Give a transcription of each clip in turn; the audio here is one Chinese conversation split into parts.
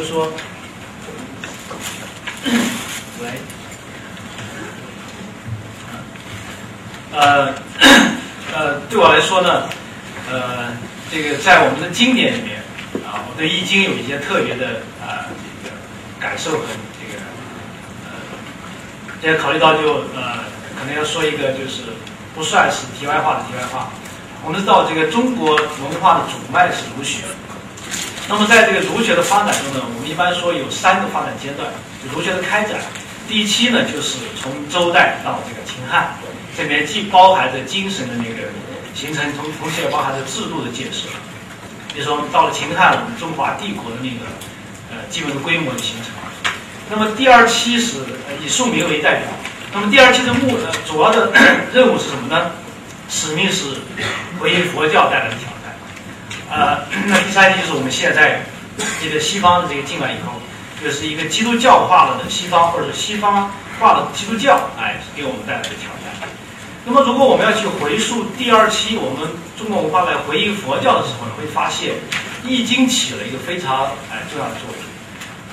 就说，喂。呃，呃，对我来说呢，呃，这个在我们的经典里面啊，我对《易经》有一些特别的啊这个感受和这个呃，现在考虑到就呃，可能要说一个就是不算是题外话的题外话。我们知道这个中国文化的主脉是儒学，那么在这个儒学的发展中呢，我们一般说有三个发展阶段，就儒学的开展。第一期呢，就是从周代到这个秦汉。这边既包含着精神的那个形成，同同时也包含着制度的建设。比如说，到了秦汉，我们中华帝国的那个呃基本的规模的形成。那么第二期是以宋明为代表。那么第二期的目呃主要的 任务是什么呢？使命是回应佛教带来的挑战。呃，那第三期就是我们现在这个西方的这个进来以后，就是一个基督教化了的西方，或者是西方化的基督教，哎，给我们带来的挑战。那么，如果我们要去回溯第二期我们中国文化来回应佛教的时候，会发现《易经》起了一个非常哎重要的作用。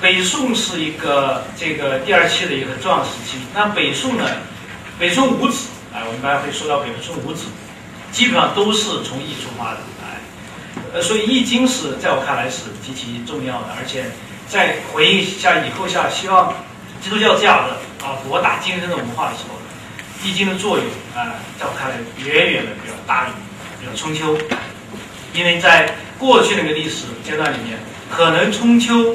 北宋是一个这个第二期的一个重要时期。那北宋呢，北宋五子哎，我们大家会说到北宋五子，基本上都是从易出发的。呃，所以《易经》是在我看来是极其重要的，而且在回应像以后像希望基督教这样的啊博大精深的文化的时候。易经的作用啊，在我看来远远的比较大于比较春秋，因为在过去那个历史阶段里面，可能春秋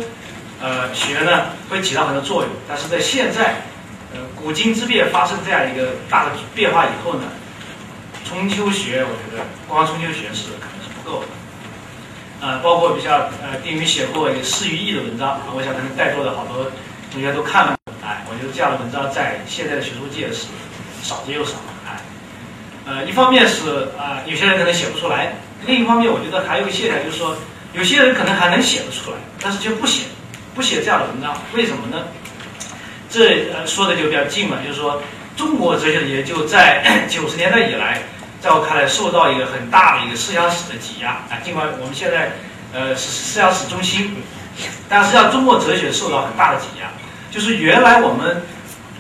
呃学呢会起到很多作用，但是在现在呃古今之变发生这样一个大的变化以后呢，春秋学我觉得光春秋学是可能，呃，包括比较呃丁云写过一个《释于易》的文章，我想可能在座的好多同学都看了，哎，我觉得这样的文章在现在的学术界是。少之又少，哎，呃，一方面是啊，有些人可能写不出来；另一方面，我觉得还有一个现象，就是说，有些人可能还能写得出来，但是却不写，不写这样的文章，为什么呢？这呃说的就比较近了，就是说，中国哲学的研究在 九十年代以来，在我看来，受到一个很大的一个思想史的挤压啊。尽管我们现在呃是思想史中心，但实际上中国哲学受到很大的挤压，就是原来我们。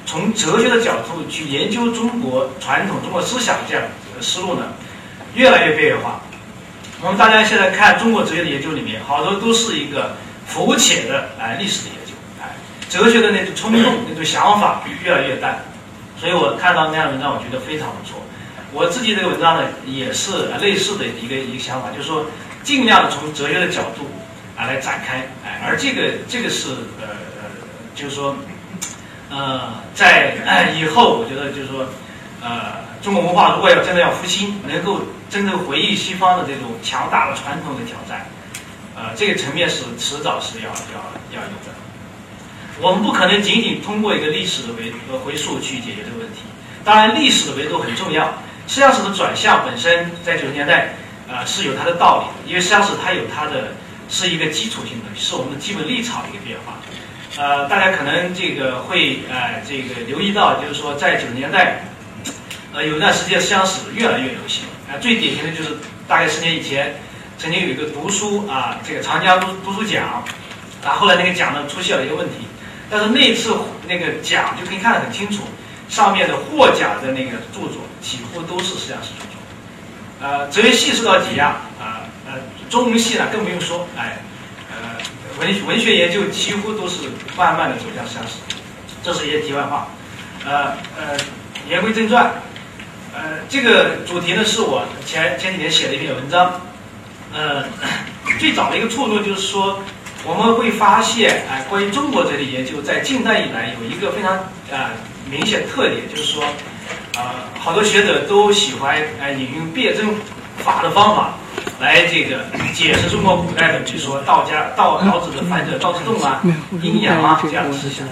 从哲学的角度去研究中国传统中国思想这样的思路呢，越来越边缘化。我们大家现在看中国哲学的研究里面，好多都是一个肤浅的哎历史的研究，哎，哲学的那种冲动、那种想法越来越淡。所以我看到那样的文章，我觉得非常不错。我自己这个文章呢，也是类似的一个一个想法，就是说尽量从哲学的角度啊来展开，哎，而这个这个是呃呃，就是说。呃，在以后，我觉得就是说，呃，中国文化如果要真的要复兴，能够真正回应西方的这种强大的传统的挑战，呃，这个层面是迟早是要要要有的。我们不可能仅仅通过一个历史的维呃回溯去解决这个问题。当然，历史的维度很重要，思想史的转向本身在九十年代，呃，是有它的道理的，因为思想史它有它的是一个基础性的，是我们的基本立场的一个变化。呃，大家可能这个会呃这个留意到，就是说在九十年代，呃有一段时间思想史越来越流行。啊，最典型的就是大概十年以前，曾经有一个读书啊，这个长江读读书奖，啊后来那个奖呢出现了一个问题，但是那次那个奖就可以看得很清楚，上面的获奖的那个著作几乎都是思想史著作，呃，哲学系受到挤压，啊呃，中文系呢更不用说，哎，呃，文文学研究几乎都是慢慢的走向消失。这是一些题外话，呃呃，言归正传，呃，这个主题呢是我前前几年写的一篇文章，呃，最早的一个触动就是说，我们会发现，哎，关于中国哲学研究在近代以来有一个非常啊明显特点，就是说。啊，好多学者都喜欢哎引用辩证法的方法来这个解释中国古代的，比如说道家道老子的反者道之动啊、阴阳啊这样的思想。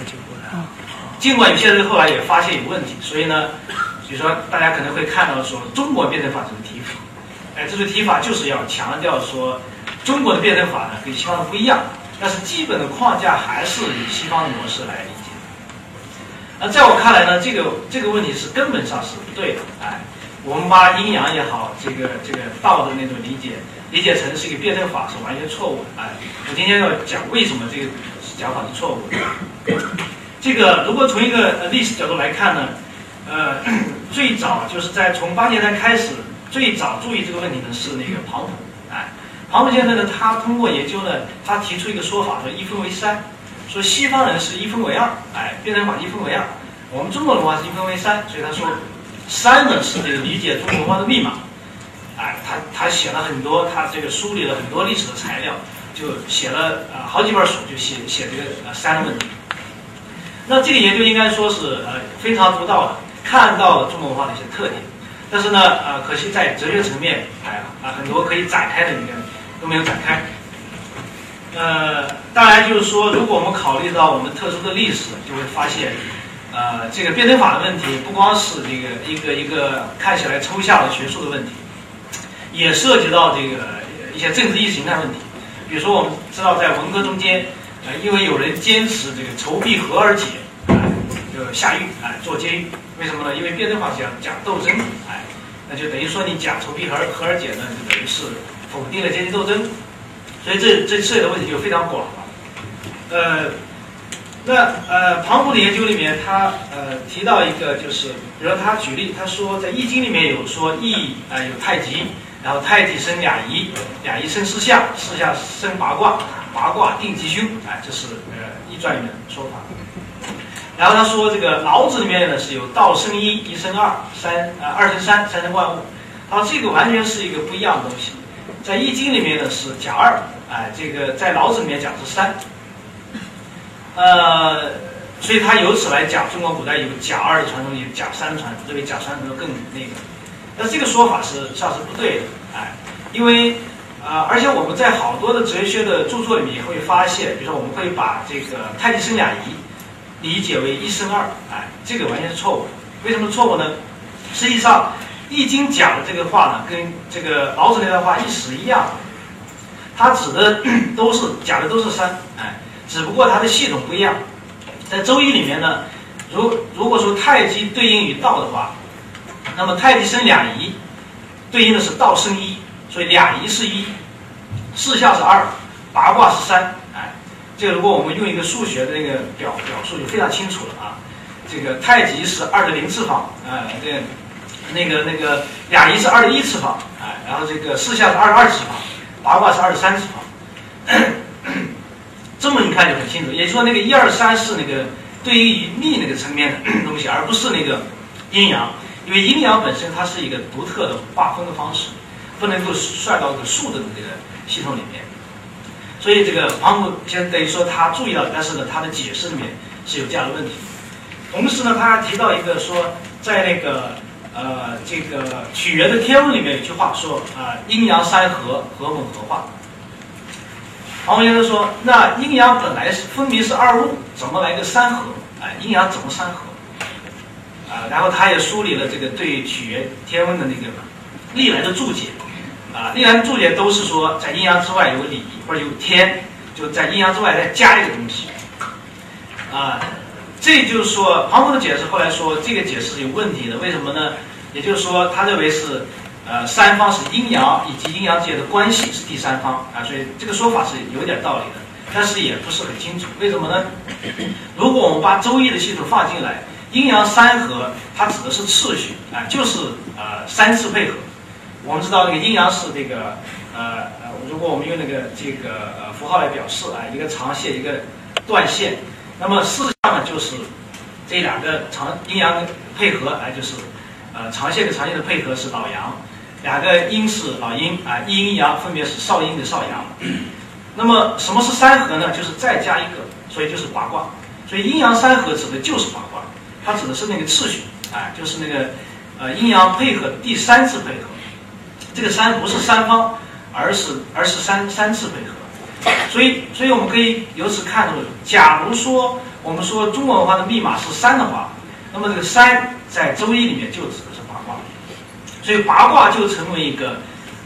尽管有些人后来也发现有问题，所以呢，比如说大家可能会看到说中国辩证法这个提法，哎，这个提法就是要强调说中国的辩证法呢跟西方的不一样，但是基本的框架还是以西方的模式来。那在我看来呢，这个这个问题是根本上是不对的。哎，我们把阴阳也好，这个这个道的那种理解理解成是一个辩证法，是完全错误的。哎，我今天要讲为什么这个讲法是错误的。这个如果从一个历史角度来看呢，呃，最早就是在从八年代开始，最早注意这个问题的是那个庞普。哎，庞普先生呢，他通过研究呢，他提出一个说法，说一分为三。说西方人是一分为二，哎，辩证法一分为二，我们中国文化是一分为三，所以他说，三呢是这个理解中国文化的密码，哎，他他写了很多，他这个梳理了很多历史的材料，就写了呃好几本书，就写写这个呃三的问题。那这个研究应该说是呃非常独到的，看到了中国文化的一些特点，但是呢呃可惜在哲学层面，哎啊很多可以展开的里面都没有展开。呃，当然就是说，如果我们考虑到我们特殊的历史，就会发现，呃，这个辩证法的问题不光是这个一个一个看起来抽象的学术的问题，也涉及到这个一些政治意识形态问题。比如说，我们知道在文革中间，呃，因为有人坚持这个仇必和而解，哎，就下狱，哎，做监狱。为什么呢？因为辩证法讲讲斗争，哎，那就等于说你讲仇必和和而解呢，就等于是否定了阶级斗争。所以这这涉及的问题就非常广了，呃，那呃庞普的研究里面，他呃提到一个就是，比如他举例，他说在易经里面有说易啊有太极，然后太极生两仪，两仪生四象，四象生八卦，八卦定吉凶，哎，这是呃易传里面的说法。然后他说这个老子里面呢是有道生一，一生二，三啊二生三，三生万物，他说这个完全是一个不一样的东西。在《易经》里面呢是甲二，哎，这个在老子里面讲是三，呃，所以他由此来讲，中国古代有甲二的传统，有甲三的传统，认为甲三可能更那个，但这个说法是实际上是不对的，哎，因为啊，而且我们在好多的哲学的著作里面也会发现，比如说我们会把这个太极生两仪理解为一生二，哎，这个完全是错误的。为什么错误呢？实际上。易经讲的这个话呢，跟这个老子那段话意思一样，它指的 都是讲的都是山，哎，只不过它的系统不一样。在周易里面呢，如如果说太极对应于道的话，那么太极生两仪，对应的是道生一，所以两仪是一，四象是二，八卦是三，哎，这个如果我们用一个数学的那个表表述就非常清楚了啊，这个太极是二的零次方，啊，这。那个那个两仪是二的一次方，哎，然后这个四象是二的二次方，八卦是二的三次方，这么一看就很清楚。也就是说，那个一二三是那个对于力那个层面的东西，而不是那个阴阳，因为阴阳本身它是一个独特的划分的方式，不能够算到这个数的这个系统里面。所以这个庞普先等于说他注意到，但是呢，他的解释里面是有这样的问题。同时呢，他还提到一个说，在那个。呃，这个曲原的天文里面有句话说啊，阴阳三合，合本合化。黄先生说，那阴阳本来是分别是二物，怎么来个三合？哎，阴阳怎么三合？啊，然后他也梳理了这个对曲原天文的那个历来的注解，啊，历来的注解都是说在阴阳之外有理或者有天，就在阴阳之外再加一个东西，啊。这就是说，庞博的解释后来说这个解释是有问题的，为什么呢？也就是说，他认为是，呃，三方是阴阳以及阴阳之间的关系是第三方啊，所以这个说法是有点道理的，但是也不是很清楚。为什么呢？如果我们把周易的系统放进来，阴阳三合它指的是次序啊，就是呃三次配合，我们知道那个阴阳是这个呃呃，如果我们用那个这个呃符号来表示啊，一个长线一个断线，那么四象呢就是这两个长阴阳配合，哎就是呃长线跟长线的配合是老阳，两个阴是老阴啊，一阴阳分别是少阴跟少阳。那么什么是三合呢？就是再加一个，所以就是八卦。所以阴阳三合指的就是八卦，它指的是那个次序，哎就是那个呃阴阳配合第三次配合。这个三不是三方，而是而是三三次配合，所以所以我们可以由此看出，假如说我们说中国文化的密码是三的话，那么这个三在周易里面就指的是八卦，所以八卦就成为一个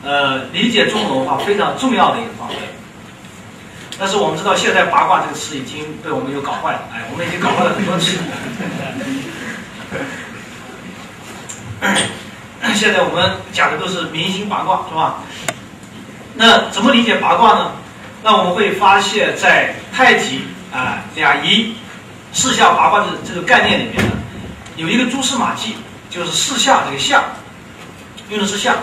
呃理解中国文化非常重要的一个方面。但是我们知道现在八卦这个词已经被我们又搞坏了，哎，我们已经搞坏了很多次。现在我们讲的都是明星八卦，是吧？那怎么理解八卦呢？那我们会发现，在太极啊、两仪、四象八卦的这个概念里面呢，有一个蛛丝马迹，就是四象这个象，用的是象。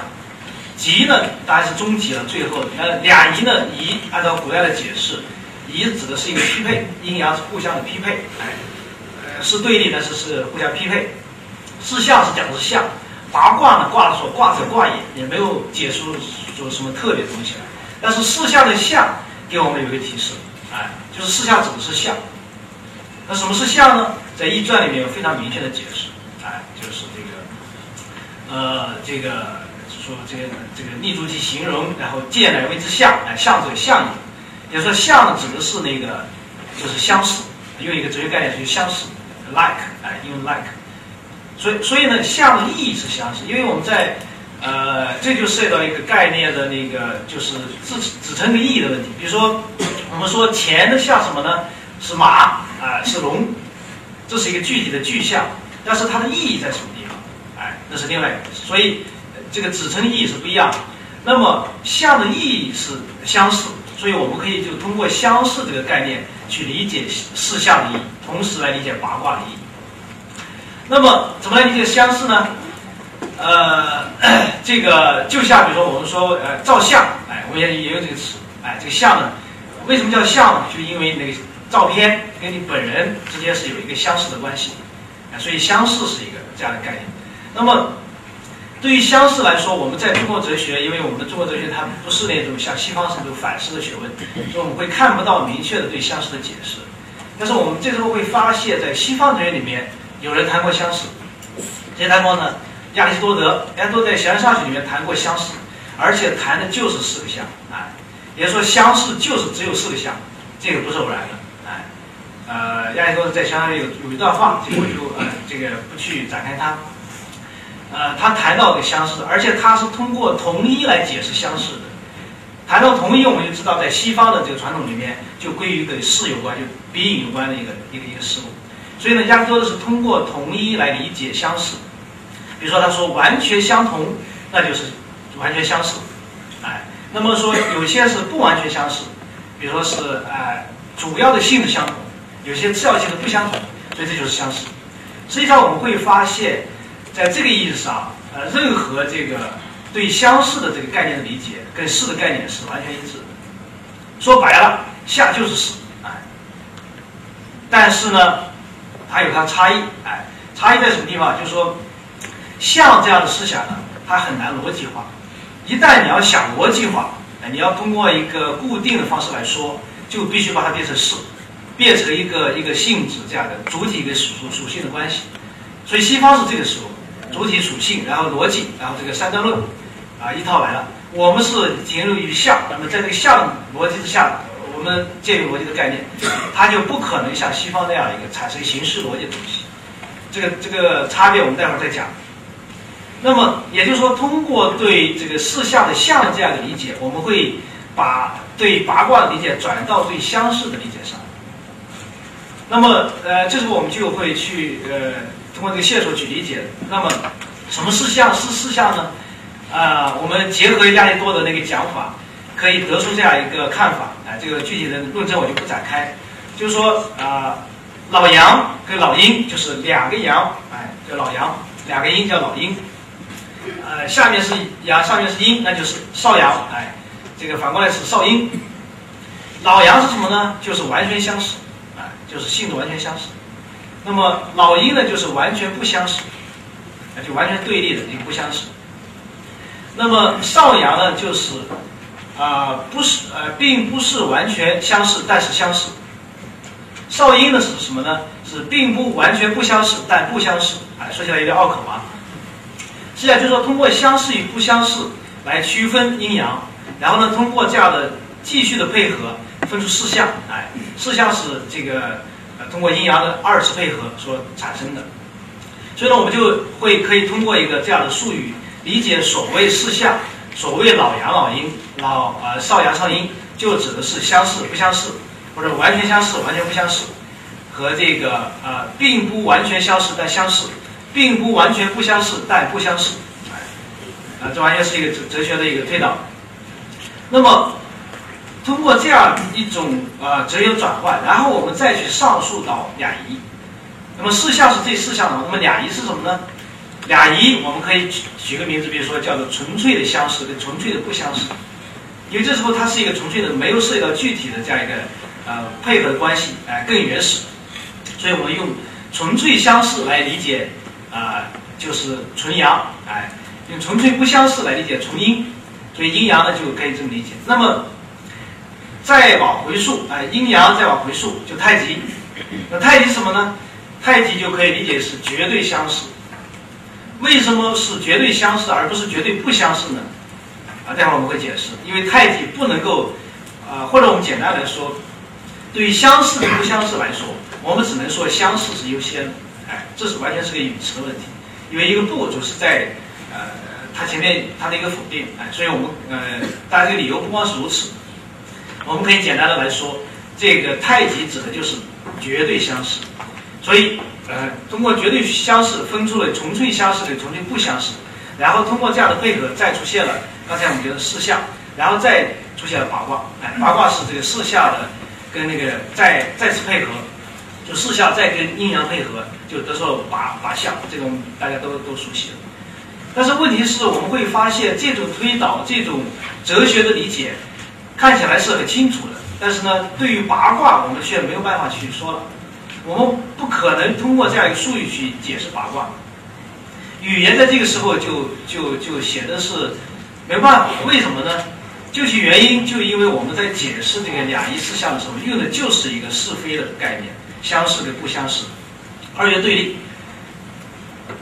极呢，当然是终极了，最后呃，两仪呢，仪按照古代的解释，仪指的是一个匹配，阴阳是互相的匹配，哎，呃，是对立，但是是互相匹配。四象是讲的是象。八卦呢？卦说卦者卦也，也没有解出什么特别东西来。但是四象的象给我们有一个提示，哎，就是四象指的是象。那什么是象呢？在《易传》里面有非常明确的解释，哎，就是这个，呃，这个说这个这个立足其形容，然后见乃谓之象，哎，象者象也。也就是说，象指的是那个就是相似，用一个哲学概念就是相似，like，哎，用 like。所以，所以呢，象的意义是相似，因为我们在，呃，这就涉及到一个概念的那个，就是指指称的意义的问题。比如说，我们说钱的像什么呢？是马啊，是龙，这是一个具体的具象，但是它的意义在什么地方？哎，那是另外一个。所以，这个指称意义是不一样的。那么，象的意义是相似，所以我们可以就通过相似这个概念去理解四象的意义，同时来理解八卦的意义。那么怎么来理解相似呢？呃，这个就像比如说我们说呃照相，哎，我们也也有这个词，哎，这个相呢，为什么叫相呢？就因为那个照片跟你本人之间是有一个相似的关系，哎，所以相似是一个这样的概念。那么对于相似来说，我们在中国哲学，因为我们的中国哲学它不是那种像西方是那种反思的学问，所以我们会看不到明确的对相似的解释。但是我们这时候会发现，在西方哲学里面。有人谈过相似，谁谈过呢？亚里士多德，亚里士多德在《形而上学》里面谈过相似，而且谈的就是四个象，哎，也就说相似就是只有四个象，这个不是偶然的，哎，呃，亚里士多德在《形而上学》有有一段话，这个我就呃这个不去展开它，呃，他谈到的相似，而且他是通过同一来解释相似的。谈到同一，我们就知道在西方的这个传统里面，就归于跟事有关，就比影有关的一个一个一个事物。所以呢，亚里士多德是通过同一来理解相似。比如说，他说完全相同，那就是完全相似，哎。那么说有些是不完全相似，比如说是哎主要的性质相同，有些次要性质不相同，所以这就是相似。实际上我们会发现，在这个意义上，呃，任何这个对相似的这个概念的理解，跟似的概念是完全一致的。说白了，下就是似，哎。但是呢？它有它差异，哎，差异在什么地方？就是说，像这样的思想呢，它很难逻辑化。一旦你要想逻辑化，哎，你要通过一个固定的方式来说，就必须把它变成事，变成一个一个性质这样的主体跟属属性的关系。所以西方是这个时候，主体属性，然后逻辑，然后这个三段论，啊，一套来了。我们是进入于像，那么在这个像逻辑之下。我们建立逻辑的概念，它就不可能像西方那样一个产生形式逻辑的东西。这个这个差别我们待会儿再讲。那么也就是说，通过对这个四象的象这样的理解，我们会把对八卦的理解转到对相似的理解上。那么呃，这时候我们就会去呃通过这个线索去理解。那么什么是象是四象呢？啊，我们结合亚里多的那个讲法。可以得出这样一个看法，哎，这个具体的论证我就不展开，就是说啊，老阳跟老阴就是两个阳，哎，叫老阳，两个阴叫老阴。呃，下面是阳，上面是阴，那就是少阳，哎，这个反过来是少阴。老阳是什么呢？就是完全相似，啊，就是性质完全相似。那么老阴呢，就是完全不相似，那就完全对立的，你不相似。那么少阳呢，就是啊，不是呃，并不是完全相似，但是相似。少阴呢是什么呢？是并不完全不相似，但不相似。哎，说起来有点拗口啊。实际上就是说，通过相似与不相似来区分阴阳，然后呢，通过这样的继续的配合，分出四象。哎，四象是这个呃，通过阴阳的二次配合所产生的。所以呢，我们就会可以通过一个这样的术语，理解所谓四象，所谓老阳老阴，老呃少阳少阴，就指的是相似不相似，或者完全相似完全不相似，和这个呃并不完全相似但相似。并不完全不相似，但不相似，啊，这完全是一个哲哲学的一个推导。那么，通过这样一种啊哲学转换，然后我们再去上溯到两仪。那么四象是这四象的，那么两仪是什么呢？两仪我们可以举举个名字，比如说叫做纯粹的相似跟纯粹的不相似，因为这时候它是一个纯粹的，没有涉及到具体的这样一个呃配合的关系，哎，更原始。所以我们用纯粹相似来理解。啊，就是纯阳，哎，用纯粹不相似来理解纯阴，所以阴阳呢就可以这么理解。那么再往回溯，哎，阴阳再往回溯就太极。那太极什么呢？太极就可以理解是绝对相似。为什么是绝对相似而不是绝对不相似呢？啊，待会儿我们会解释。因为太极不能够，啊，或者我们简单来说，对于相似不相似来说，我们只能说相似是优先的。哎，这是完全是个语词的问题，因为一个不就是在呃它前面它的一个否定，哎，所以我们呃当然这个理由不光是如此，我们可以简单的来说，这个太极指的就是绝对相似，所以呃通过绝对相似分出了纯粹相似的纯粹不相似，然后通过这样的配合再出现了刚才我们觉得四象，然后再出现了八卦，哎，八卦是这个四象的跟那个再再次配合。就四象再跟阴阳配合，就得出了八八象，这种大家都都熟悉了。但是问题是，我们会发现这种推导、这种哲学的理解看起来是很清楚的，但是呢，对于八卦，我们却没有办法去说了。我们不可能通过这样一个术语去解释八卦。语言在这个时候就就就显得是没办法。为什么呢？究其原因，就因为我们在解释这个两仪四象的时候，用的就是一个是非的概念。相似跟不相似，二元对立。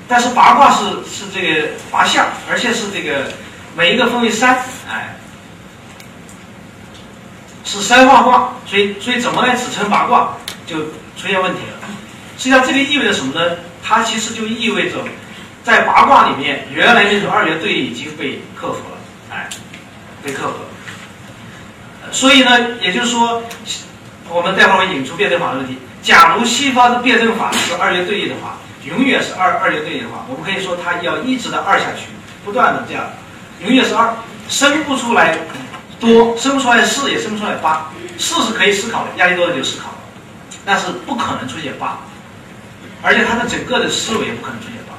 但是八卦是是这个八象，而且是这个每一个分为三，哎，是三化卦，所以所以怎么来指称八卦就出现问题了。实际上这个意味着什么呢？它其实就意味着在八卦里面，原来那种二元对立已经被克服了，哎，被克服了。所以呢，也就是说，我们待会儿会引出辩证法的问题。假如西方的辩证法是二元对立的话，永远是二二元对立的话，我们可以说它要一直的二下去，不断的这样，永远是二，生不出来多，生不出来四，也生不出来八，四是可以思考的，压力多的就思考，但是不可能出现八，而且它的整个的思维不可能出现八，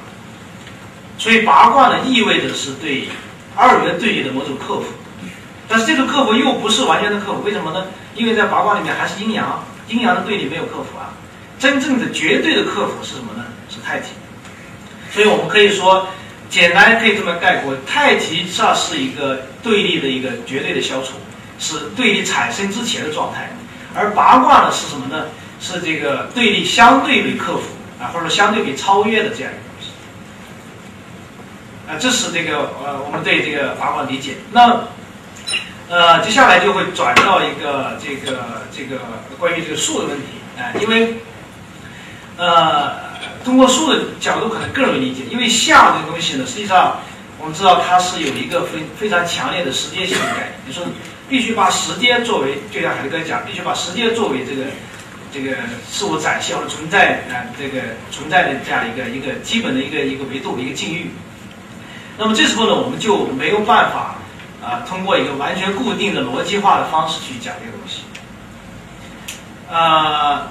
所以八卦呢意味着是对二元对立的某种克服，但是这种克服又不是完全的克服，为什么呢？因为在八卦里面还是阴阳。阴阳的对立没有克服啊，真正的绝对的克服是什么呢？是太极。所以我们可以说，简单可以这么概括：太极上是一个对立的一个绝对的消除，是对立产生之前的状态；而八卦呢是什么呢？是这个对立相对被克服啊，或者相对被超越的这样一个东西。啊，这是这个呃，我们对这个八卦理解。那。呃，接下来就会转到一个这个这个关于这个数的问题，哎，因为呃，通过数的角度可能更容易理解，因为象这个东西呢，实际上我们知道它是有一个非非常强烈的时间性的概念，就是必须把时间作为，就像海德格讲，必须把时间作为这个这个事物展现或者存在啊这个存在的这样一个一个基本的一个一个维度一个境遇。那么这时候呢，我们就没有办法。啊，通过一个完全固定的逻辑化的方式去讲这个东西，啊，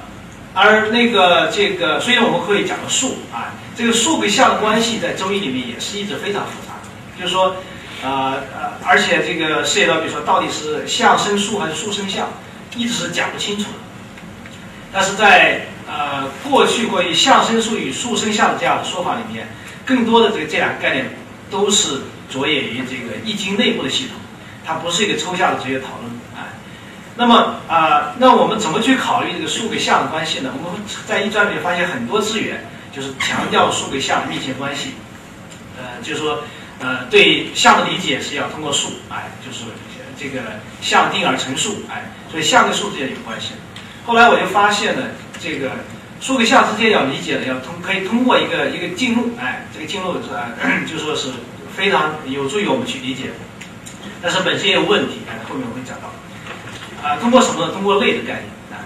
而那个这个，所以我们可以讲个数啊，这个数跟象的关系在周易里面也是一直非常复杂的。就是说，呃呃，而且这个涉及到，比如说到底是相生数还是数生相，一直是讲不清楚的。但是在呃过去关于相生数与数生相的这样的说法里面，更多的这个这两个概念都是着眼于这个易经内部的系统，它不是一个抽象的职业讨论。哎，那么啊，那我们怎么去考虑这个数跟相的关系呢？我们在易传里面发现很多资源，就是强调数跟相的密切关系。呃，就是说，呃，对相的理解是要通过数，哎，就是这个相定而成数，哎，所以相跟数之间有关系。后来我就发现呢，这个数跟相之间要理解呢，要通可以通过一个一个经路，哎，这个经路是啊，就说是非常有助于我们去理解，但是本身也有问题，哎，后面我会讲到。啊，通过什么呢？通过类的概念，啊，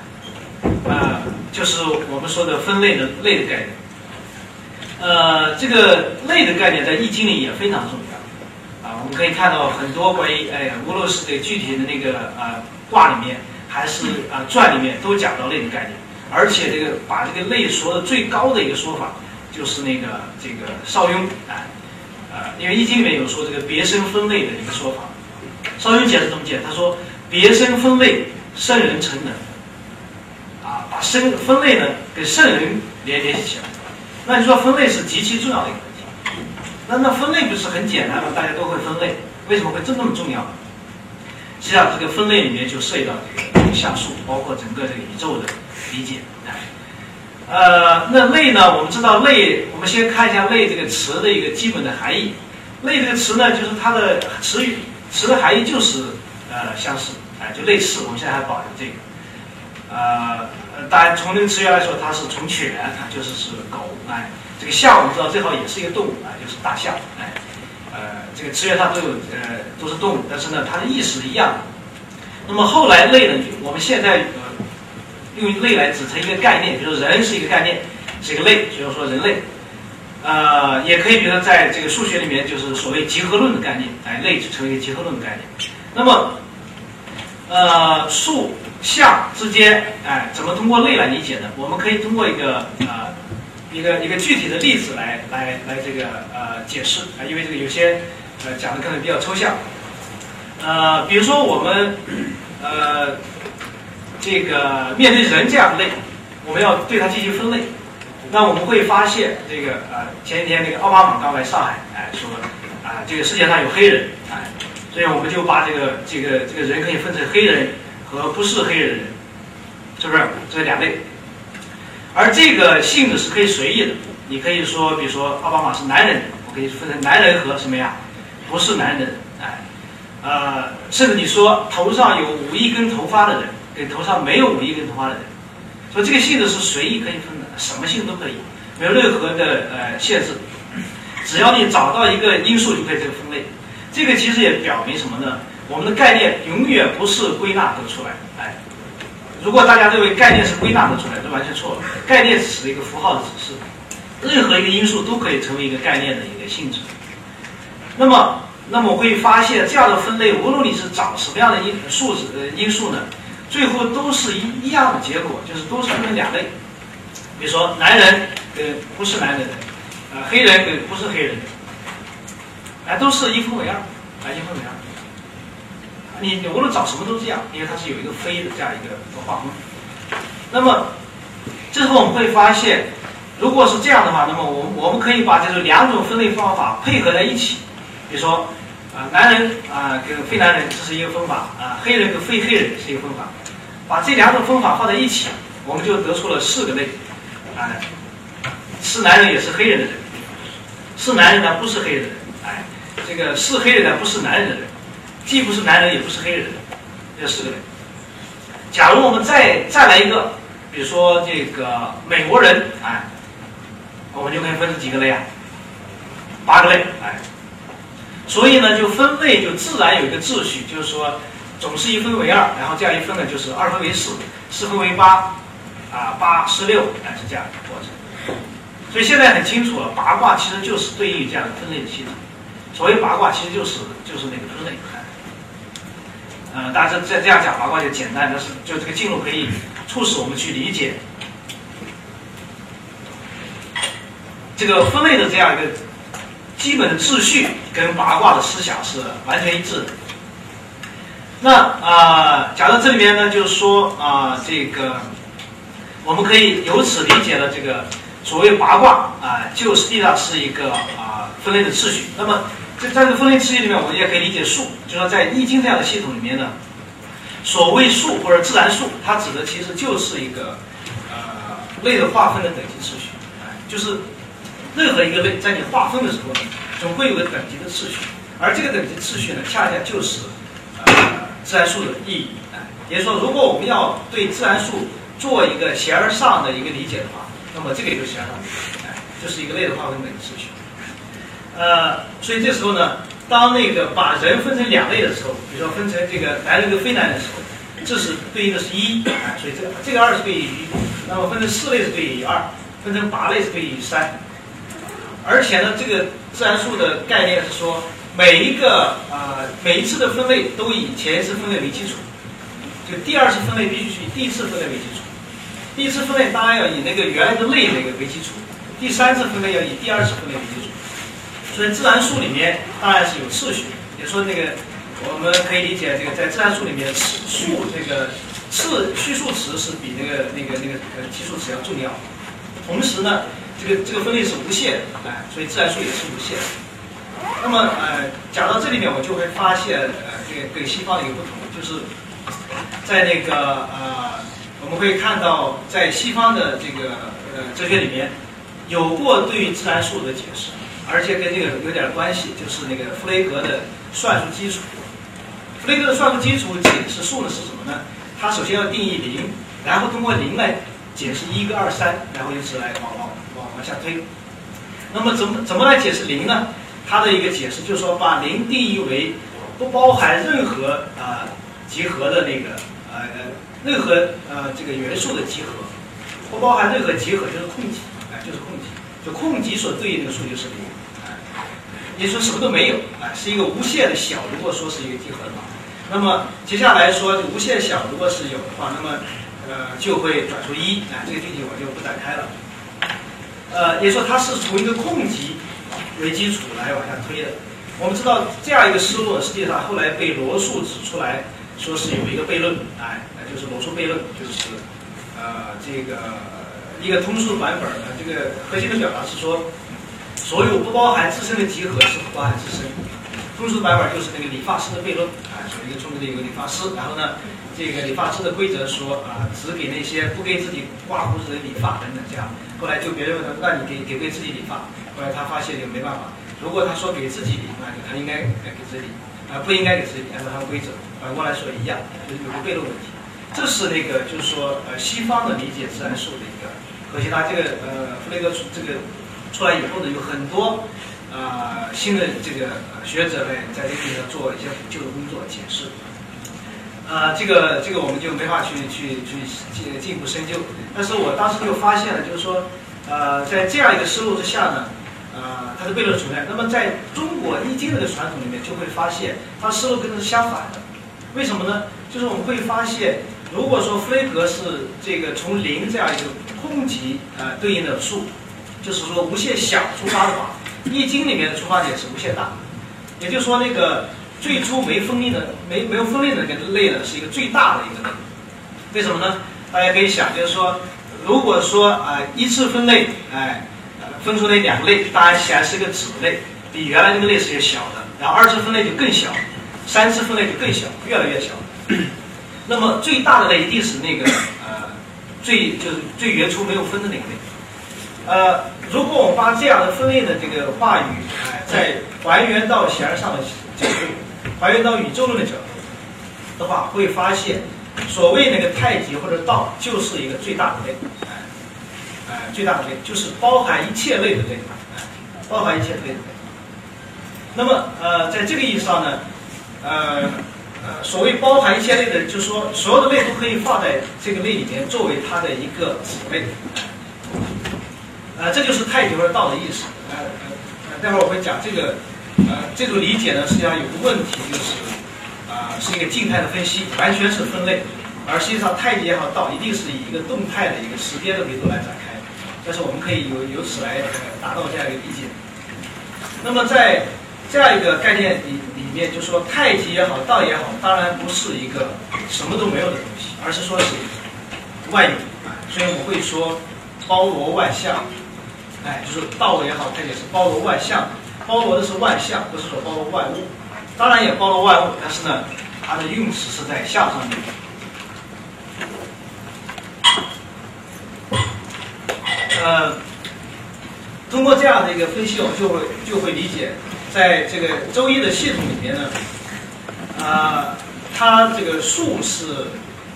啊，就是我们说的分类的类的概念。呃，这个类的概念在易经里也非常重要，啊，我们可以看到很多关于，哎，无论是这具体的那个啊卦里面，还是啊传里面，都讲到类的概念，而且这个把这个类说的最高的一个说法，就是那个这个邵雍，哎，啊，因为易经里面有说这个别生分类的一个说法，邵雍解释怎么解？他说别生分类，圣人成能，啊，把生分类呢跟圣人连联系起来。那你说分类是极其重要的一个问题，那那分类不是很简单吗？大家都会分类，为什么会这么重要？实际上，这个分类里面就涉及到这个像素，包括整个这个宇宙的理解。呃，那类呢？我们知道类，我们先看一下类这个词的一个基本的含义。类这个词呢，就是它的词语词的含义就是呃相似，哎，就类似。我们现在还保留这个，呃。当然，从这个词源来说，它是从犬，就是是狗，哎，这个象我们知道最好也是一个动物啊，就是大象，哎，呃，这个词源它都有呃都是动物，但是呢，它的意思是一样的。那么后来类呢，我们现在呃用类来指成一个概念，比如人是一个概念，是一个类，所以说人类，呃，也可以比如说在这个数学里面就是所谓集合论的概念，哎，类就成为一个集合论的概念。那么，呃，数。象之间，哎，怎么通过类来理解呢？我们可以通过一个呃，一个一个具体的例子来来来这个呃解释啊，因为这个有些呃讲的可能比较抽象，呃，比如说我们呃这个面对人这样的类，我们要对它进行分类，那我们会发现这个呃前几天那个奥巴马刚来上海，哎说啊这个世界上有黑人，哎，所以我们就把这个这个这个人可以分成黑人。和不是黑人人，是不是？这两类。而这个性质是可以随意的。你可以说，比如说奥巴马是男人，我可以分成男人和什么呀？不是男人，哎，呃，甚至你说头上有五亿根头发的人，跟头上没有五亿根头发的人，所以这个性质是随意可以分的，什么性都可以，没有任何的呃限制。只要你找到一个因素，就可以这个分类。这个其实也表明什么呢？我们的概念永远不是归纳得出来，哎，如果大家认为概念是归纳得出来，这完全错了。概念只是一个符号的指示，任何一个因素都可以成为一个概念的一个性质。那么，那么我会发现这样的分类，无论你是找什么样的因数字呃因素呢，最后都是一一样的结果，就是都是分成两类。比如说，男人跟不是男人的，呃，黑人跟不是黑人的，哎，都是一分为二，啊，一分为二。你你无论找什么都这样，因为它是有一个非的这样一个一个划分。那么，这时候我们会发现，如果是这样的话，那么我我们可以把这种两种分类方法配合在一起。比如说，啊，男人啊跟非男人这是一个分法，啊，黑人跟非黑人是一个分法。把这两种分法放在一起，我们就得出了四个类。啊，是男人也是黑人的人，是男人但不是黑人的人，哎，这个是黑人但不是男人的人。既不是男人，也不是黑人，这四个类。假如我们再再来一个，比如说这个美国人，哎，我们就可以分成几个类啊？八个类，哎。所以呢，就分类就自然有一个秩序，就是说总是一分为二，然后这样一分呢，就是二分为四，四分为八，啊，八十六，哎，是这样的过程。所以现在很清楚了，八卦其实就是对应这样的分类的系统。所谓八卦，其实就是就是那个分类。呃，大家这这样讲八卦就简单，但是就这个进入可以促使我们去理解这个分类的这样一个基本的秩序跟八卦的思想是完全一致的。那啊，讲到这里面呢，就是说啊，这个我们可以由此理解了这个所谓八卦啊，就实际上是一个啊分类的秩序。那么在在这个分类秩序里面，我们也可以理解数，就说在易经这样的系统里面呢，所谓数或者自然数，它指的其实就是一个呃类的划分的等级秩序，就是任何一个类在你划分的时候呢，总会有个等级的秩序，而这个等级秩序呢，恰恰就是呃。自然数的意义，哎，也就是说，如果我们要对自然数做一个形而上的一个理解的话，那么这个也就是形而上的，哎，就是一个类的划分等级秩序。呃，所以这时候呢，当那个把人分成两类的时候，比如说分成这个男人跟非男人的时候，这是对应的是一，哎，所以这个这个二是对应于一，那么分成四类是对应于二，分成八类是对应于三。而且呢，这个自然数的概念是说。每一个啊，每一次的分类都以前一次分类为基础，就第二次分类必须以第一次分类为基础。第一次分类当然要以那个原来的类那个为基础，第三次分类要以第二次分类为基础。所以自然数里面当然是有次序，也说那个我们可以理解这个在自然数里面次数这个次序数词是比那个那个那个呃奇数词要重要。同时呢，这个这个分类是无限，哎，所以自然数也是无限。那么，呃，讲到这里面，我就会发现，呃，这跟西方的一个不同，就是在那个呃，我们会看到，在西方的这个呃哲学里面，有过对于自然数的解释，而且跟这个有点关系，就是那个弗雷格的算术基础。弗雷格的算术基础解释数呢是什么呢？他首先要定义零，然后通过零来解释一、个二、三，然后一直来往往往往下推。那么怎么怎么来解释零呢？它的一个解释就是说，把零定义为不包含任何啊集合的那个呃任何呃这个元素的集合，不包含任何集合就是空集，哎就是空集，就空集所对应的数就是零，哎，也说什么都没有，哎是一个无限的小，如果说是一个集合的话，那么接下来说无限小如果是有的话，那么呃就会转出一，哎这个具体我就不展开了，呃也说它是从一个空集。为基础来往下推的，我们知道这样一个思路，实际上后来被罗素指出来说是有一个悖论，哎，那就是罗素悖论，就是呃这个一个通俗版本的这个核心的表达是说，所有不包含自身的集合是不包含自身。通俗版本就是那个理发师的悖论，啊，说一个聪明的一个理发师，然后呢，这个理发师的规则说啊，只给那些不给自己刮胡子的理发等等这样。后来就别人问他，那你给给不给自己理发？后来他发现就没办法。如果他说给自己理，那就他应该给自己理，啊不应该给自己，按照他的规则。反过来说一样，就有个悖论问题。这是那个就是说呃西方的理解自然数的一个核心。他这个呃弗雷格这个出来以后呢，有很多啊新的这个学者呢在这里面做一些补救的工作解释。啊这个这个我们就没法去去去进进一步深究。但是我当时就发现了，就是说呃在这样一个思路之下呢。呃，它的悖论存在。那么，在中国易经这个传统里面，就会发现它思路跟它是相反的。为什么呢？就是我们会发现，如果说飞格是这个从零这样一个空集呃对应的数，就是说无限小出发的话，易经里面的出发点是无限大。也就是说，那个最初没分类的、没没有分类的那个类呢，是一个最大的一个类。为什么呢？大家可以想，就是说，如果说啊一次分类，哎。分出那两类，当然显然是个子类，比原来那个类是要小的。然后二次分类就更小，三次分类就更小，越来越小。那么最大的类一定是那个呃最就是最原初没有分的那个类。呃，如果我们把这样的分类的这个话语，哎，再还原到弦上的角度，还原到宇宙论的角度的话，会发现所谓那个太极或者道就是一个最大的类。呃，最大的类就是包含一切类的类，包含一切类的类。那么，呃，在这个意义上呢，呃，呃，所谓包含一切类的，就是说所有的类都可以放在这个类里面，作为它的一个子类。呃，这就是太极或者道的意思。呃呃，待会儿我会讲这个，呃，这种理解呢，实际上有个问题，就是，啊，是一个静态的分析，完全是分类，而实际上太极也好，道一定是以一个动态的一个时间的维度来展开。但是我们可以由由此来达到这样一个理解。那么在这样一个概念里里面，就说太极也好，道也好，当然不是一个什么都没有的东西，而是说是万有啊。所以我们会说包罗万象，哎，就是道也好，它也是包罗万象，包罗的是万象，不是说包罗万物。当然也包罗万物，但是呢，它的用词是在象上面。呃，通过这样的一个分析，我们就会就会理解，在这个周易的系统里面呢，啊，它这个数是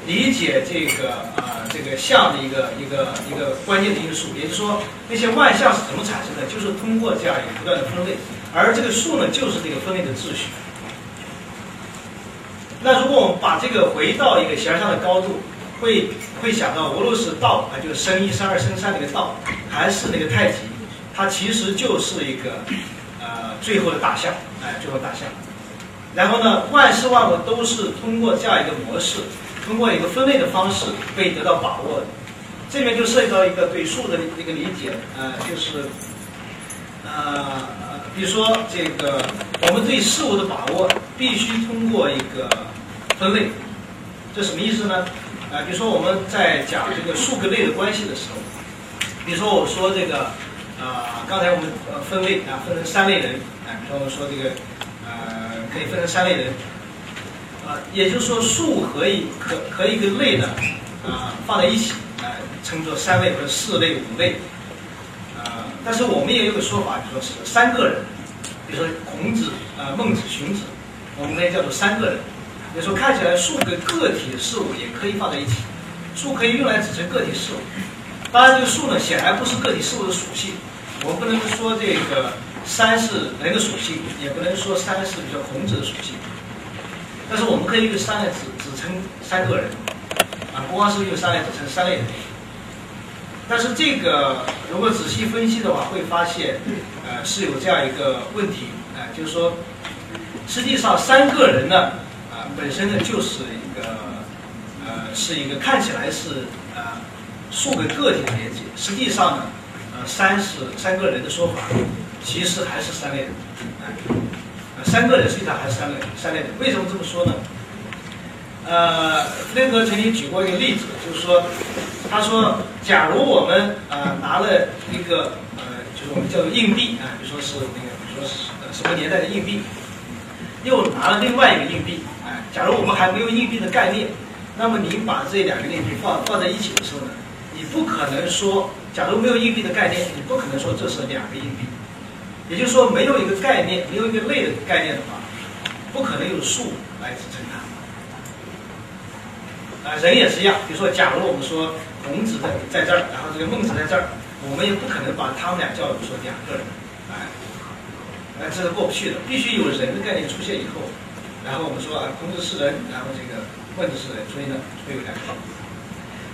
理解这个啊这个象的一个一个一个关键的因素，也就是说，那些万象是怎么产生的，就是通过这样一个不断的分类，而这个数呢，就是这个分类的秩序。那如果我们把这个回到一个形而上的高度，会会想到，无论是道啊，就是生一、生二、生三那个道，还是那个太极，它其实就是一个呃最后的大象，哎，最后大象。然后呢，万事万物都是通过这样一个模式，通过一个分类的方式被得到把握的。这边就涉及到一个对数的一个理解，呃，就是呃，比如说这个我们对事物的把握必须通过一个。分类，这什么意思呢？啊，比如说我们在讲这个数跟类的关系的时候，比如说我说这个，啊，刚才我们呃分类啊，分成三类人，啊，比如说我们说这个，呃，可以分成三类人，啊，也就是说数可以可可以跟类呢，啊，放在一起，啊，称作三类或者四类、五类，啊，但是我们也有个说法，就说是三个人，比如说孔子、啊孟子、荀子，我们可以叫做三个人。有时候看起来数跟个体事物也可以放在一起，数可以用来指称个体事物。当然，这个数呢显然不是个体事物的属性，我们不能说这个三是人的属性，也不能说三是比较孔子的属性。但是我们可以用三个指指称三个人，啊，不光是用三来指称三类人。但是这个如果仔细分析的话，会发现，呃，是有这样一个问题，啊，就是说，实际上三个人呢。啊本身呢就是一个，呃，是一个看起来是呃数个个体的连接，实际上呢，呃，三是三个人的说法，其实还是三类人，呃，三个人实际上还是三类三类人。为什么这么说呢？呃，弗雷格曾经举过一个例子，就是说，他说，假如我们呃拿了一个呃，就是我们叫做硬币啊，比如说是那个，比如说是呃什么年代的硬币，又拿了另外一个硬币。假如我们还没有硬币的概念，那么你把这两个硬币放放在一起的时候呢，你不可能说，假如没有硬币的概念，你不可能说这是两个硬币。也就是说，没有一个概念，没有一个类的概念的话，不可能有数来支撑它。啊，人也是一样。比如说，假如我们说孔子在在这儿，然后这个孟子在这儿，我们也不可能把他们俩叫做说两个人，哎，哎，这是过不去的。必须有人的概念出现以后。然后我们说啊，孔子是人，然后这个孟子是人，所以呢会有两个。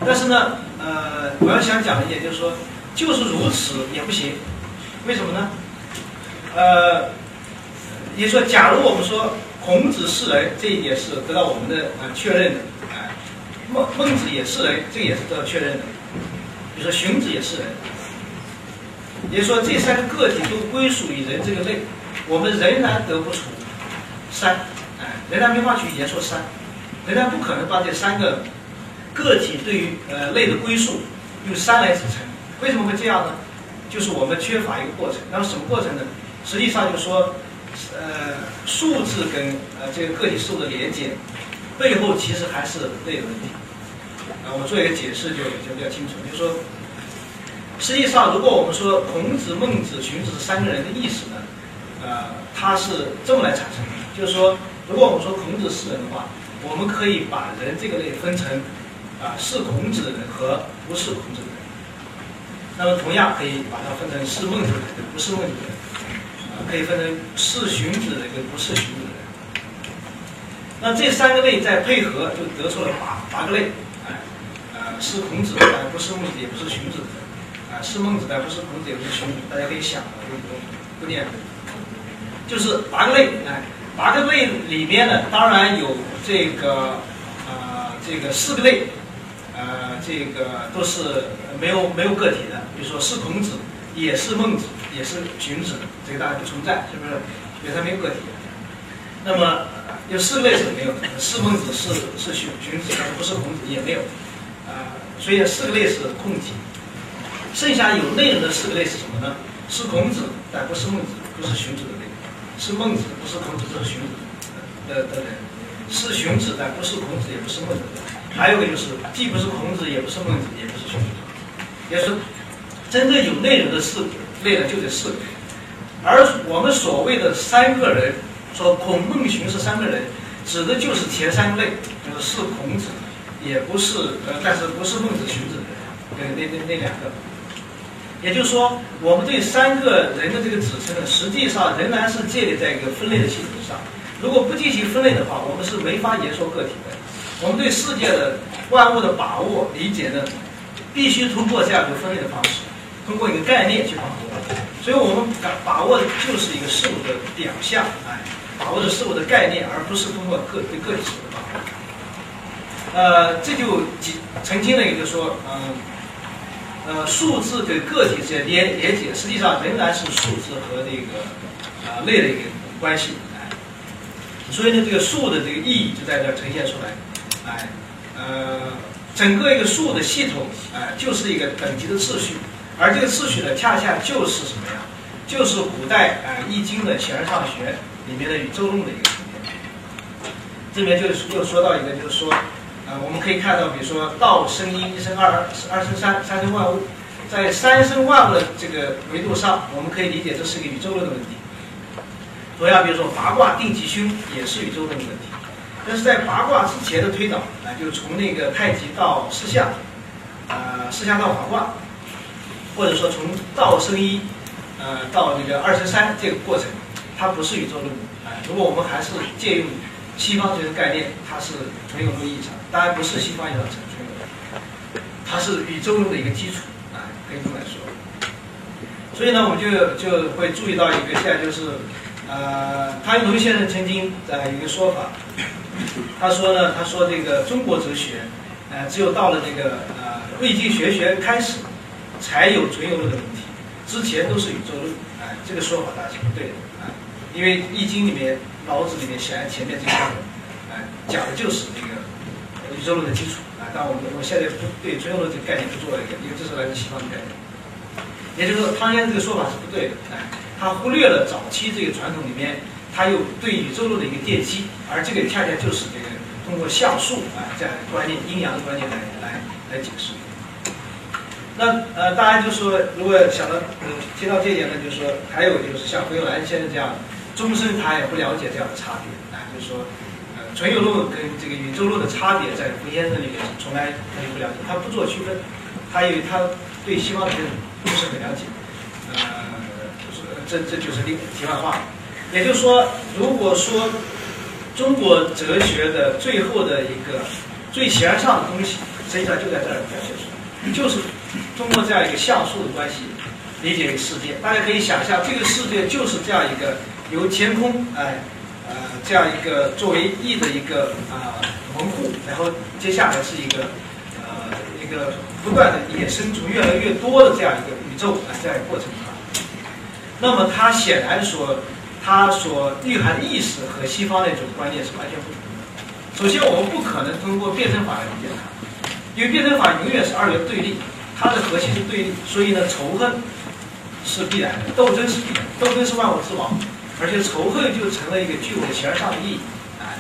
但是呢，呃，我要想讲一点就是说，就是如此也不行，为什么呢？呃，也说，假如我们说孔子是人，这一点是得到我们的啊确认的，啊，孟孟子也是人，这也是得到确认的。比如说荀子也是人，也说这三个个体都归属于人这个类，我们仍然得不出三。仍然没法去言说三，仍然不可能把这三个个体对于呃类的归属用三来指称。为什么会这样呢？就是我们缺乏一个过程。那么什么过程呢？实际上就是说，呃，数字跟呃这个个体事物的连接背后其实还是类的问题。啊，我做一个解释就就比较清楚。就是说，实际上如果我们说孔子、孟子、荀子三个人的意思呢，呃，它是这么来产生的，就是说。如果我们说孔子是人的话，我们可以把人这个类分成啊是孔子的人和不是孔子的人。那么同样可以把它分成是孟子的人不是孟子的人，可以分成是荀子的跟不是荀子的。那这三个类再配合，就得出了八八个类，哎，呃是孔子的，不是孟子也不是荀子的，啊是孟子的不是孔子也不是荀子，大家可以想，不不念，就是八个类，哎。八个类里面呢，当然有这个，呃，这个四个类，呃，这个都是没有没有个体的。比如说，是孔子，也是孟子，也是荀子，这个大家不存在，是不是？因为它没有个体。那么有四个类是没有的，是孟子，是是荀荀子，但是不是孔子也没有。啊，所以四个类是空体。剩下有内容的四个类是什么呢？是孔子，但不是孟子，不是荀子的类；是孟子，不是孔子，这是荀子的的人；是荀子，但不是孔子，也不是孟子。还有个就是，既不是孔子，也不是孟子，也不是荀子。也是真正有内容的四类呢，就这四个。而我们所谓的三个人，说孔孟荀是三个人，指的就是前三类，就是是孔子，也不是呃，但是不是孟子、荀子的，呃，那那那两个。也就是说，我们对三个人的这个指称呢，实际上仍然是建立在一个分类的基础上。如果不进行分类的话，我们是没法言说个体的。我们对世界的万物的把握理解呢，必须通过这样一个分类的方式，通过一个概念去把握。所以我们把把握的就是一个事物的表象，哎，把握的事物的概念，而不是通过个对个体事物的把握。呃，这就曾经呢，也就说，嗯。呃，数字跟个体之间连连接，实际上仍然是数字和那个啊类的一个关系，哎，所以呢，这个数的这个意义就在这呈现出来，哎，呃，整个一个数的系统，哎，就是一个等级的秩序，而这个秩序呢，恰恰就是什么呀？就是古代啊《易经》的形而上学里面的宇宙论的一个层面。这边就又说到一个，就是说。啊，我们可以看到，比如说道生一，一生二，二生三，三生万物，在三生万物的这个维度上，我们可以理解这是个宇宙论的问题。同样，比如说八卦定吉凶也是宇宙论的问题。但是在八卦之前的推导，啊，就从那个太极到四象，啊，四象到八卦，或者说从道生一，呃，到那个二生三这个过程，它不是宇宙论。啊，如果我们还是借用。西方这个概念，它是纯有论意义上，当然不是西方意义上纯有论，它是宇宙论的一个基础啊，可以这么来说。所以呢，我们就就会注意到一个现象，就是呃，汤因先生曾经呃有一个说法，他说呢，他说这个中国哲学，呃，只有到了这个呃魏晋玄学开始，才有纯有论的问题，之前都是宇宙论，哎，这个说法当然是不对的啊，因为易经里面。老子里面显然前面这个，哎，讲的就是那个宇宙论的基础啊。但我们我现在不对纯有论这个概念不做了一个，因为这是来自西方的概念。也就是说，汤先生这个说法是不对的，哎，他忽略了早期这个传统里面，他有对宇宙论的一个奠基，而这个恰恰就是这个通过象数啊这样的观念、阴阳的观念来来来解释。那呃，当然就是说，如果想到呃提到这一点呢，就是说，还有就是像冯友兰先生这样。终身他也不了解这样的差别啊，就是说，呃，纯有论跟这个宇宙论的差别，在胡先生里面从来他就不了解，他不做区分，他因为他对西方的不是很了解，呃，就是这这就是另题外话。也就是说，如果说中国哲学的最后的一个最形而上的东西，实际上就在这儿表现出来，就是通过这样一个像素的关系理解世界。大家可以想象，这个世界就是这样一个。由天空，哎，呃，这样一个作为义的一个啊门户，然后接下来是一个呃一个不断的衍生出越来越多的这样一个宇宙啊这样一个过程啊。那么它显然所，它所蕴含的意识和西方那种观念是完全不同的。首先，我们不可能通过辩证法来理解它，因为辩证法永远是二元对立，它的核心是对立，所以呢，仇恨是必然的，斗争是必然，斗争是万物之王。而且仇恨就成了一个具有形而上的意义，啊，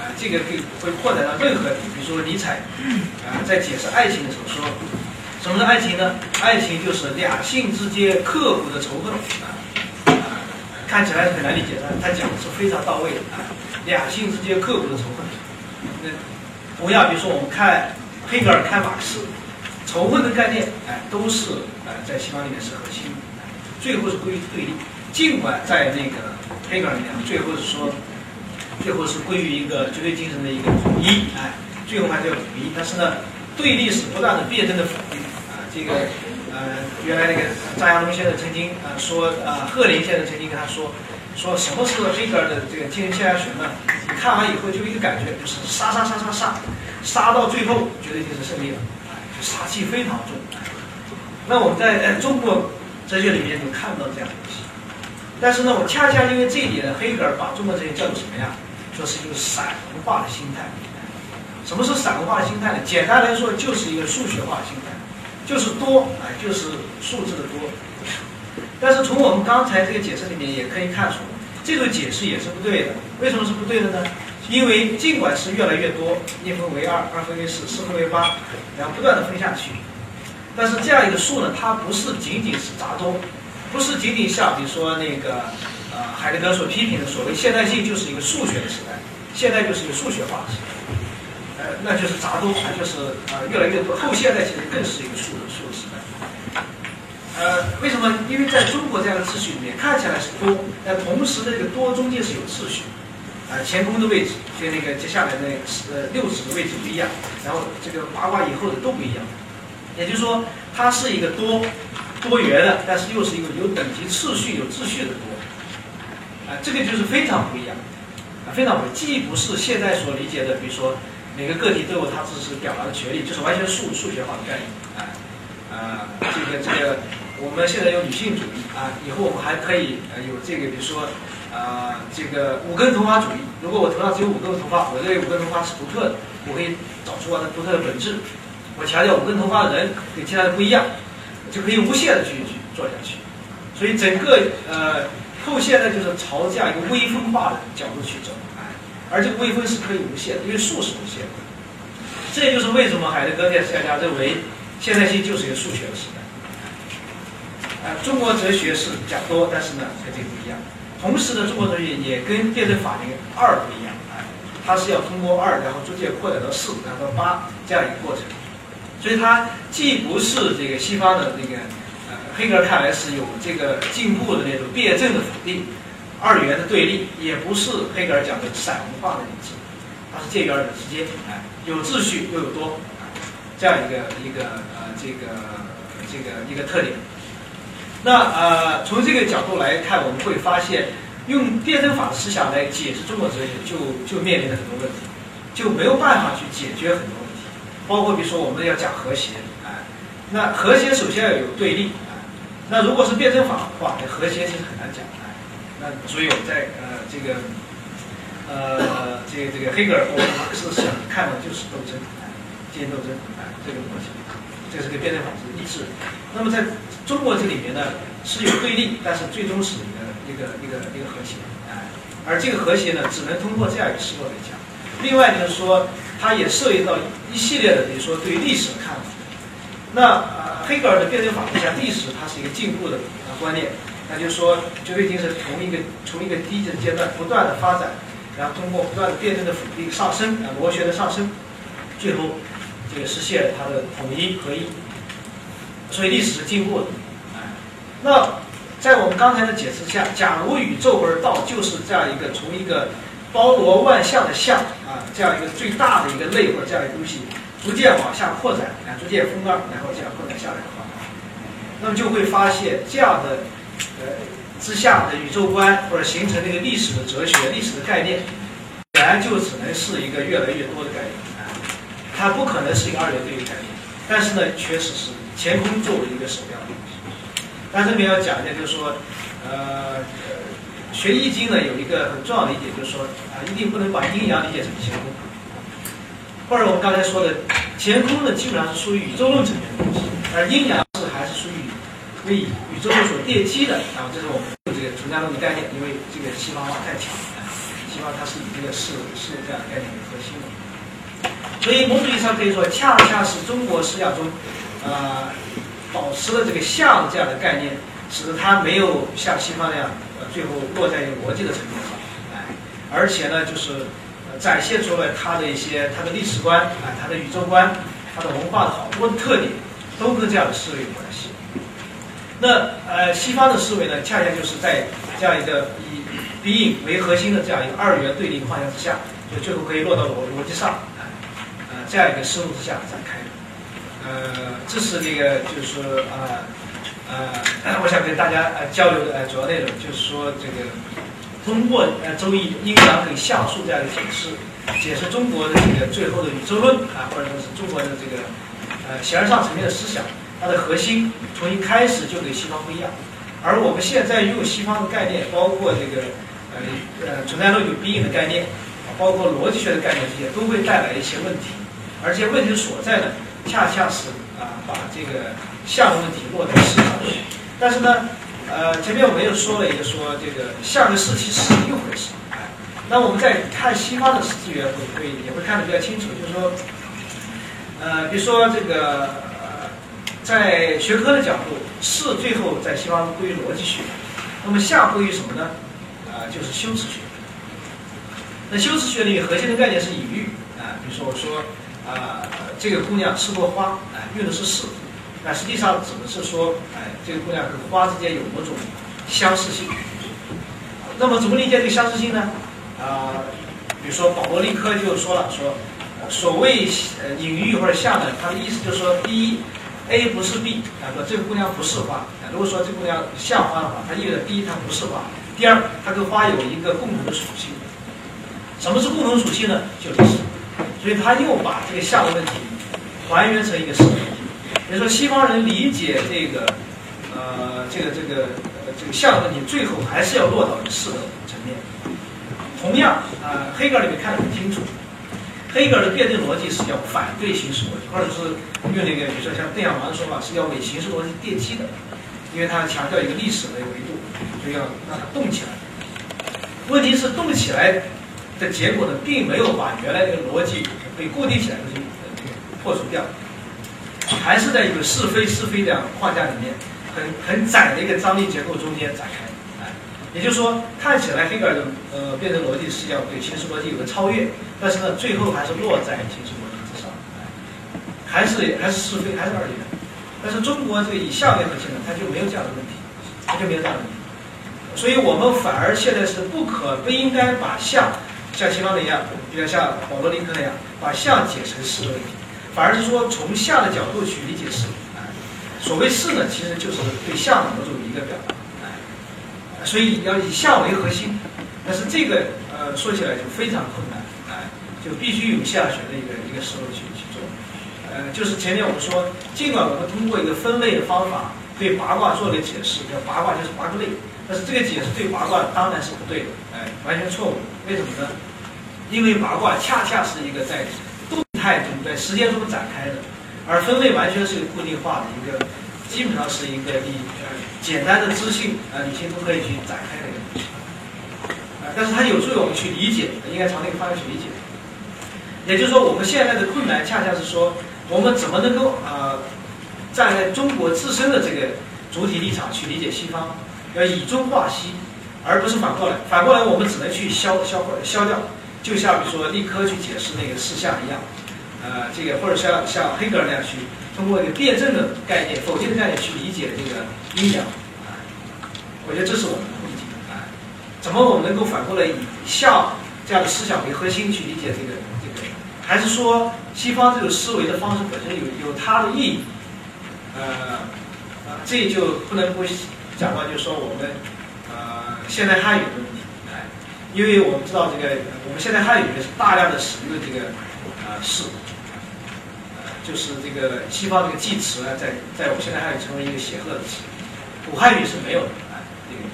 啊，这个可以会扩展到任何，比如说尼采，啊，在解释爱情的时候说，什么是爱情呢？爱情就是两性之间刻骨的仇恨，啊，啊，看起来很难理解，但他讲的是非常到位的，啊，两性之间刻骨的仇恨。那同样，比如说我们看黑格尔、看马克思，仇恨的概念，哎，都是啊，在西方里面是核心，最后是归于对立。尽管在那个黑格尔里面，最后是说，最后是归于一个绝对精神的一个统一，哎，最后还是要统一。但是呢，对立是不断的辩证的否定啊。这个呃，原来那个张亚东先生曾经啊说啊，赫林先生曾经跟他说，说什么是黑格尔的这个精神现象学呢？你看完以后就一个感觉，就是杀杀杀杀杀，杀到最后绝对精神胜利了，杀气非常重。那我们在中国。哲学里面就看到这样的东西。但是呢，我恰恰因为这一点，黑格尔把中国哲学叫做什么呀？说是一个散文化的心态。什么是散文化的心态呢？简单来说，就是一个数学化的心态，就是多啊，就是数字的多。但是从我们刚才这个解释里面也可以看出，这个解释也是不对的。为什么是不对的呢？因为尽管是越来越多，一分为二，二分为四，四分为八，然后不断的分下去，但是这样一个数呢，它不是仅仅是杂多，不是仅仅像比如说那个呃海德格所批评的所谓现代性就是一个数学的时代，现代就是一个数学化的时代，呃，那就是杂多，就是呃越来越多。后现代其实更是一个数的数的时代。呃，为什么？因为在中国这样的秩序里面，看起来是多，但同时的这个多中间是有秩序。啊，乾宫的位置跟那个接下来的呃六指的位置不一样，然后这个八卦以后的都不一样，也就是说，它是一个多多元的，但是又是一个有等级次序、有秩序的多，啊，这个就是非常不一样，啊，非常不一样，既不是现在所理解的，比如说每个个体都有他自己表达的权利，就是完全数数学化的概念，啊，啊，这个这个我们现在有女性主义啊，以后我们还可以呃有这个，比如说。啊，这个五根头发主义，如果我头上只有五根头发，我认为五根头发是独特的，我可以找出它的独特的本质。我强调五根头发的人跟其他人不一样，就可以无限的去去做下去。所以整个呃后现代就是朝这样一个微分化的角度去走，哎，而这个微分是可以无限的，因为数是无限的。这也就是为什么海德格尔大家认为现代性就是一个数学的时代。啊，中国哲学是讲多，但是呢跟这个不一样。同时呢，中国哲学也跟辩证法那个二不一样，啊，它是要通过二，然后逐渐扩展到四，然后到八这样一个过程。所以它既不是这个西方的那个，呃，黑格尔看来是有这个进步的那种辩证的否定，二元的对立，也不是黑格尔讲的散文化的理智，它是介于二者之间，哎，有秩序又有多，这样一个一个呃这个这个一个特点。那呃，从这个角度来看，我们会发现，用辩证法的思想来解释中国哲学，就就面临着很多问题，就没有办法去解决很多问题。包括比如说，我们要讲和谐，哎，那和谐首先要有对立，啊，那如果是辩证法的话，和谐其实很难讲，哎，那所以我们在呃这个呃这个这个黑格尔或者马克思想看到就是斗争，哎，阶级斗争，哎，这个东西，这是个辩证法是一致。那么在中国这里面呢是有对立，但是最终是一个一个一个一个和谐，哎，而这个和谐呢只能通过这样一个思路来讲。另外就是说，它也涉及到一系列的，比如说对历史的看法。那呃，黑格尔的辩证法讲历史，它是一个进步的观念，那就是说绝对性是从一个从一个低级的阶段不断的发展，然后通过不断的辩证的否定上升啊，螺旋的上升，最后这个实现它的统一合一。所以历史是进步的，哎，那在我们刚才的解释下，假如宇宙而道就是这样一个从一个包罗万象的象啊，这样一个最大的一个类或者这样一个东西，逐渐往下扩展，啊，逐渐封盖，然后这样扩展下来的话，那么就会发现这样的呃之下的宇宙观或者形成那个历史的哲学、历史的概念，本来就只能是一个越来越多的概念，它不可能是一个二元对立概念，但是呢，确实是。乾坤作为一个首要的东西，但这里要讲一下，就是说，呃，学易经呢有一个很重要的一点，就是说啊，一定不能把阴阳理解成乾坤，或者我们刚才说的乾坤呢，基本上是属于宇宙论层面的东西，而阴阳是还是属于为宇宙论所奠基的。啊，这是我们这个存在论的概念，因为这个西方化太强了，西方它是以这个事物事物这样的概念为核心的，所以某种意义上可以说，恰恰是中国思想中。呃，保持了这个像这样的概念，使得它没有像西方那样，呃，最后落在一个逻辑的层面上，哎，而且呢，就是展现出了它的一些它的历史观，啊，它的宇宙观，它的文化的好多的特点，都跟这样的思维有关系。那呃，西方的思维呢，恰恰就是在这样一个以 being 为核心的这样一个二元对立框架之下，就最后可以落到逻逻辑上，这样一个思路之下展开的。呃，这是那个，就是说，呃，呃，我想跟大家呃交流的呃主要内容，就是说这个通过呃周易阴阳跟象数这样的解释，解释中国的这个最后的宇宙论啊，或者说是中国的这个呃形而上层面的思想，它的核心从一开始就跟西方不一样。而我们现在用西方的概念，包括这个呃呃存在论与必应的概念，包括逻辑学的概念，这些都会带来一些问题。而且问题所在呢，恰恰是啊把这个相的问题落在事上。但是呢，呃前面我们又说了一个说这个相和事其实是一回事。哎，那我们在看西方的资源会会也会看得比较清楚，就是说，呃比如说这个。在学科的角度，是最后在西方归于逻辑学，那么相归于什么呢？啊，就是修辞学。那修辞学里核心的概念是隐喻啊，比如说我说啊，这个姑娘吃过花，哎，用的是是，那实际上指的是说，哎，这个姑娘和花之间有某种相似性。那么怎么理解这个相似性呢？啊，比如说保罗利科就说了，说所谓呃隐喻或者像呢，他的意思就是说，第一。A 不是 B，啊，说这个姑娘不是花。如果说这姑娘像花的话，它意味着第一它不是花，第二它跟花有一个共同的属性。什么是共同属性呢？就是。所以他又把这个像的问题还原成一个是问题。比如说西方人理解这个呃这个这个呃这个像的问题，最后还是要落到事的层面。同样啊，黑格尔里面看得很清楚。黑格尔的辩证逻辑是要反对形式逻辑，或者是用那个，比如说像邓小平的说法，是要为形式逻辑奠基的，因为他强调一个历史的维度，所以要让它动起来。问题是动起来的结果呢，并没有把原来那个逻辑被固定起来的东西破除掉，还是在一个是非是非的框架里面，很很窄的一个张力结构中间展开。也就是说，看起来黑格尔的呃辩证逻辑是要对形式逻辑有个超越，但是呢，最后还是落在形式逻辑之上，还是还是是非，还是二元。但是中国这个以象为核心呢，它就没有这样的问题，它就没有这样的问题。所以我们反而现在是不可不应该把象像西方的一样，比如像保罗·林克那样，把象解成是的问题，反而是说从相的角度去理解是。所谓是呢，其实就是对象的某种一个表达。所以要以象为核心，但是这个呃说起来就非常困难，哎，就必须用相学的一个一个思路去去做，呃，就是前面我们说，尽管我们通过一个分类的方法对八卦做了解释，叫八卦就是八个类，但是这个解释对八卦当然是不对的，哎，完全错误。为什么呢？因为八卦恰恰是一个在动态中、在时间中展开的，而分类完全是一个固定化的一个，基本上是一个你。简单的资讯啊，理性都可以去展开的一个东西啊，但是它有助于我们去理解，应该朝那个方向去理解。也就是说，我们现在的困难恰恰是说，我们怎么能够啊，站在中国自身的这个主体立场去理解西方，要以中化西，而不是反过来。反过来，我们只能去消消消掉，就像比如说立科去解释那个事项一样，呃，这个或者像像黑格尔那样去。通过一个辩证的概念、否定的概念去理解这个阴阳，我觉得这是我们的问题啊。怎么我们能够反过来以像这样的思想为核心去理解这个这个？还是说西方这种思维的方式本身有有它的意义？呃，啊，这就不能不讲到，就是说我们呃现代汉语的问题，哎，因为我们知道这个我们现在汉语是大量的使用的这个呃是。就是这个西方这个记词呢，在在我们现在汉语成为一个协和的词，古汉语是没有的哎。这个，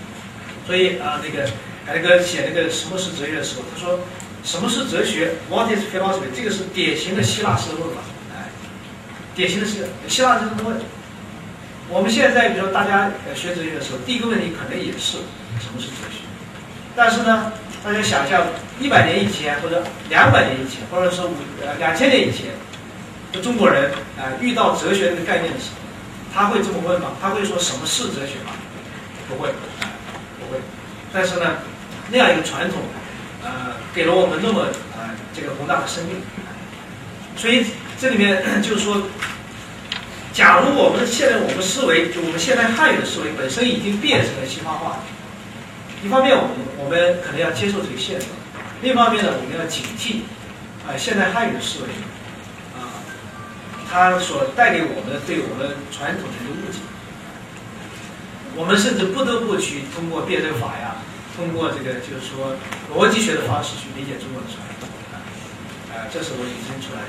所以啊，那个海德格写那个什么是哲学的时候，他说什么是哲学？What is philosophy？这个是典型的希腊式的问法，哎，典型的是希腊式的问。我们现在比如说大家学哲学的时候，第一个问题可能也是什么是哲学？但是呢，大家想象一百年以前或者两百年以前，或者说五呃两千年以前。中国人啊，遇到哲学这个概念的时候，他会这么问吗？他会说什么是哲学吗？不会，不会。但是呢，那样一个传统，呃，给了我们那么呃这个宏大的生命。所以这里面就是说，假如我们现在我们思维，就我们现代汉语的思维本身已经变成了西方化，一方面我们我们可能要接受这个现实，另一方面呢，我们要警惕啊现代汉语的思维啊。它所带给我们对我们传统的一个误解，我们甚至不得不去通过辩证法呀，通过这个就是说逻辑学的方式去理解中国的传统，啊，这是我引申出来的